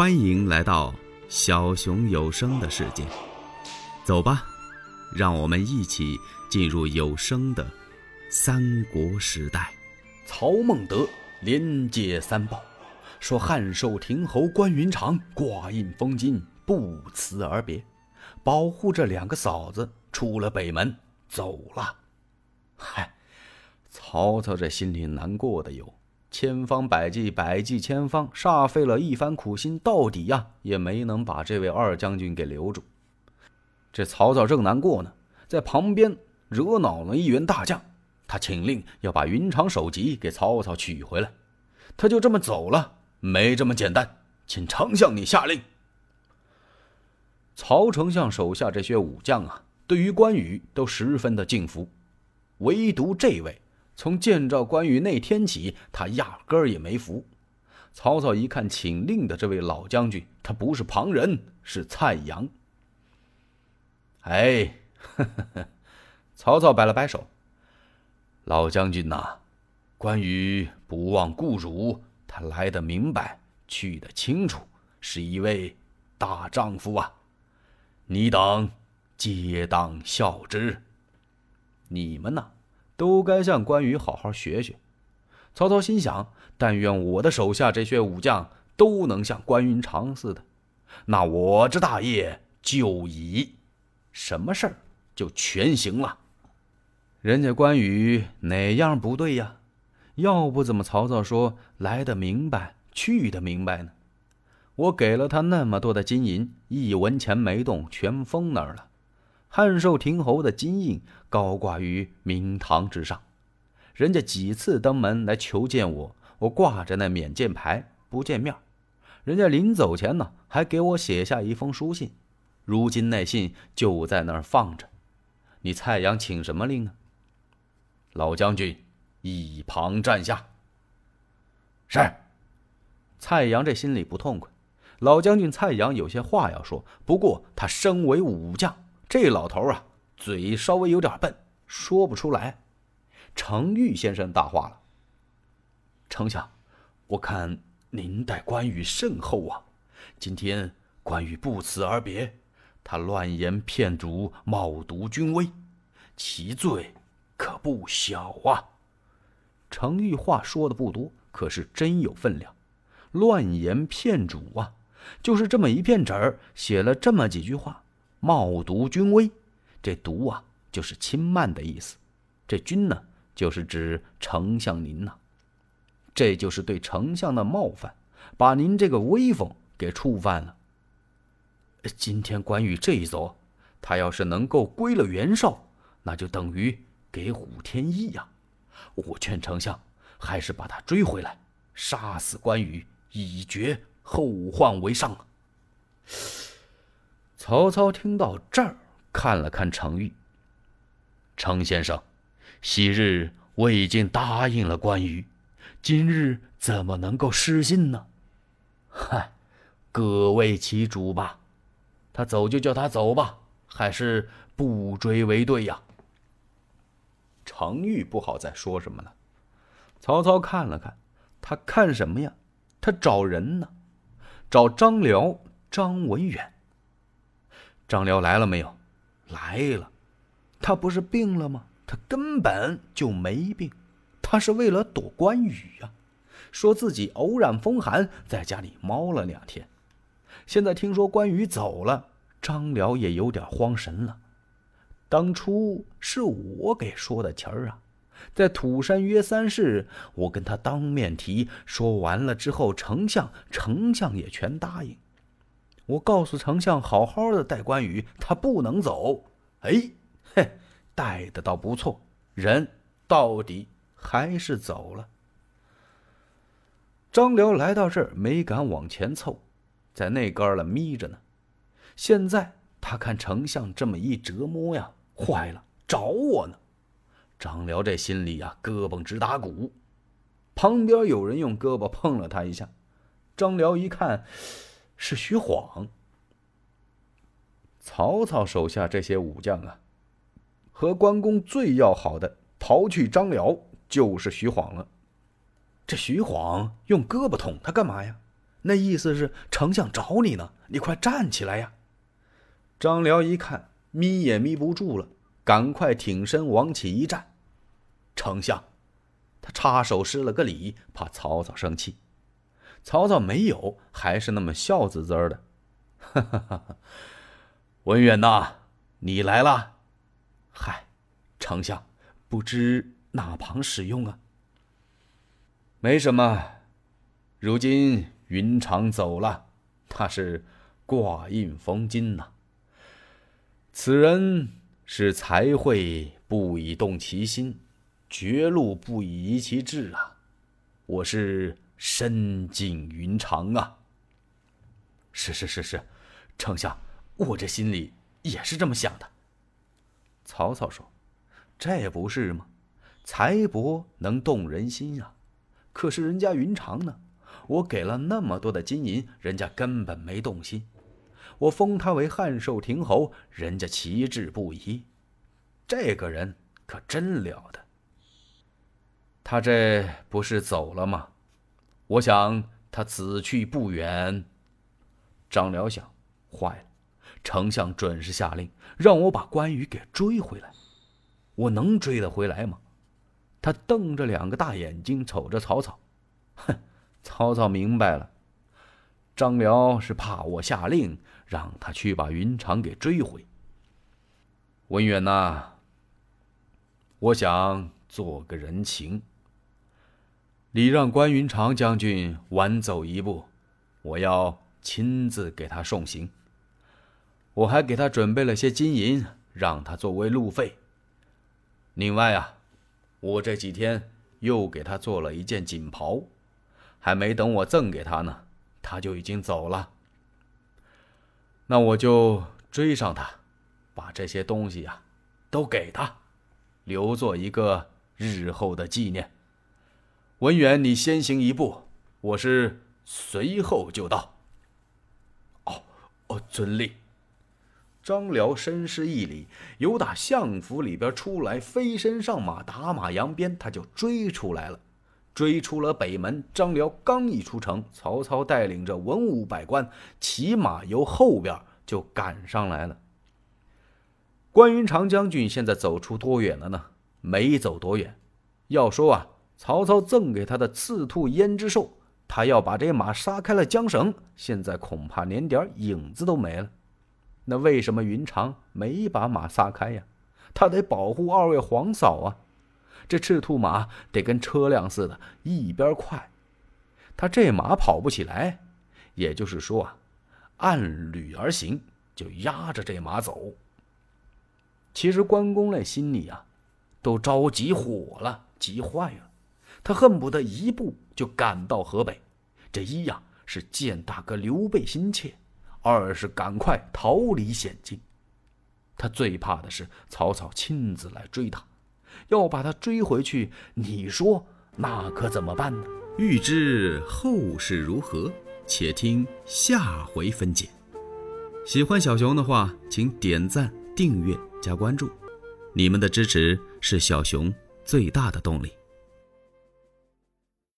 欢迎来到小熊有声的世界，走吧，让我们一起进入有声的三国时代。曹孟德连接三报，说汉寿亭侯关云长挂印封金，不辞而别，保护着两个嫂子出了北门走了。嗨，曹操这心里难过的哟。千方百计，百计千方，煞费了一番苦心，到底呀也没能把这位二将军给留住。这曹操正难过呢，在旁边惹恼了一员大将，他请令要把云长首级给曹操取回来。他就这么走了，没这么简单，请丞相你下令。曹丞相手下这些武将啊，对于关羽都十分的敬服，唯独这位。从见着关羽那天起，他压根儿也没服。曹操一看请令的这位老将军，他不是旁人，是蔡阳。哎，呵呵呵，曹操摆了摆手：“老将军呐，关羽不忘故主，他来的明白，去的清楚，是一位大丈夫啊！你等皆当效之。你们呢？”都该向关羽好好学学。曹操心想：但愿我的手下这些武将都能像关云长似的，那我这大业就已什么事儿就全行了。人家关羽哪样不对呀？要不怎么曹操说来的明白，去的明白呢？我给了他那么多的金银，一文钱没动，全封那儿了。汉寿亭侯的金印高挂于明堂之上，人家几次登门来求见我，我挂着那免见牌不见面。人家临走前呢，还给我写下一封书信，如今那信就在那儿放着。你蔡阳请什么令啊？老将军，一旁站下。是。蔡阳这心里不痛快，老将军蔡阳有些话要说，不过他身为武将。这老头啊，嘴稍微有点笨，说不出来。程昱先生大话了：“丞相，我看您待关羽甚厚啊！今天关羽不辞而别，他乱言骗主，冒渎军威，其罪可不小啊！”程昱话说的不多，可是真有分量。乱言骗主啊，就是这么一片纸儿，写了这么几句话。冒渎军威，这渎啊就是轻慢的意思，这君呢就是指丞相您呐，这就是对丞相的冒犯，把您这个威风给触犯了。今天关羽这一走，他要是能够归了袁绍，那就等于给虎添翼呀。我劝丞相还是把他追回来，杀死关羽，以绝后患为上。曹操听到这儿，看了看程昱。程先生，昔日我已经答应了关羽，今日怎么能够失信呢？嗨，各为其主吧。他走就叫他走吧，还是不追为对呀。程昱不好再说什么了。曹操看了看，他看什么呀？他找人呢，找张辽、张文远。张辽来了没有？来了，他不是病了吗？他根本就没病，他是为了躲关羽呀。说自己偶然风寒，在家里猫了两天。现在听说关羽走了，张辽也有点慌神了。当初是我给说的情儿啊，在土山约三事，我跟他当面提，说完了之后，丞相丞相也全答应。我告诉丞相，好好的带关羽，他不能走。哎，嘿，带的倒不错，人到底还是走了。张辽来到这儿，没敢往前凑，在那旮了眯着呢。现在他看丞相这么一折磨呀，坏了，找我呢。张辽这心里呀，胳膊直打鼓。旁边有人用胳膊碰了他一下，张辽一看。是徐晃。曹操手下这些武将啊，和关公最要好的逃去张辽，就是徐晃了。这徐晃用胳膊捅他干嘛呀？那意思是丞相找你呢，你快站起来呀！张辽一看，眯也眯不住了，赶快挺身往起一站。丞相，他插手施了个礼，怕曹操生气。曹操没有，还是那么笑滋滋的。哈哈哈！文远呐，你来了。嗨，丞相，不知哪旁使用啊？没什么，如今云长走了，他是挂印封金呐。此人是才会不以动其心，绝路不以移其志啊！我是深敬云长啊。是是是是，丞相，我这心里也是这么想的。曹操说：“这不是吗？财帛能动人心呀。”可是人家云长呢？我给了那么多的金银，人家根本没动心。我封他为汉寿亭侯，人家旗帜不移。这个人可真了得。他这不是走了吗？我想他此去不远。张辽想，坏了，丞相准是下令让我把关羽给追回来。我能追得回来吗？他瞪着两个大眼睛瞅着曹操，哼！曹操明白了，张辽是怕我下令让他去把云长给追回。文远呐，我想做个人情，礼让关云长将军晚走一步，我要亲自给他送行。我还给他准备了些金银，让他作为路费。另外啊。我这几天又给他做了一件锦袍，还没等我赠给他呢，他就已经走了。那我就追上他，把这些东西呀都给他，留作一个日后的纪念。文远，你先行一步，我是随后就到。哦，哦，遵令。张辽深施一礼，由打相府里边出来，飞身上马，打马扬鞭，他就追出来了。追出了北门，张辽刚一出城，曹操带领着文武百官骑马由后边就赶上来了。关云长将军现在走出多远了呢？没走多远。要说啊，曹操赠给他的赤兔胭脂兽，他要把这马杀开了缰绳，现在恐怕连点影子都没了。那为什么云长没把马撒开呀？他得保护二位皇嫂啊！这赤兔马得跟车辆似的，一边快。他这马跑不起来，也就是说啊，按履而行，就压着这马走。其实关公那心里啊，都着急火了，急坏了。他恨不得一步就赶到河北。这一呀是见大哥刘备心切。二是赶快逃离险境，他最怕的是曹操亲自来追他，要把他追回去，你说那可怎么办呢？欲知后事如何，且听下回分解。喜欢小熊的话，请点赞、订阅、加关注，你们的支持是小熊最大的动力。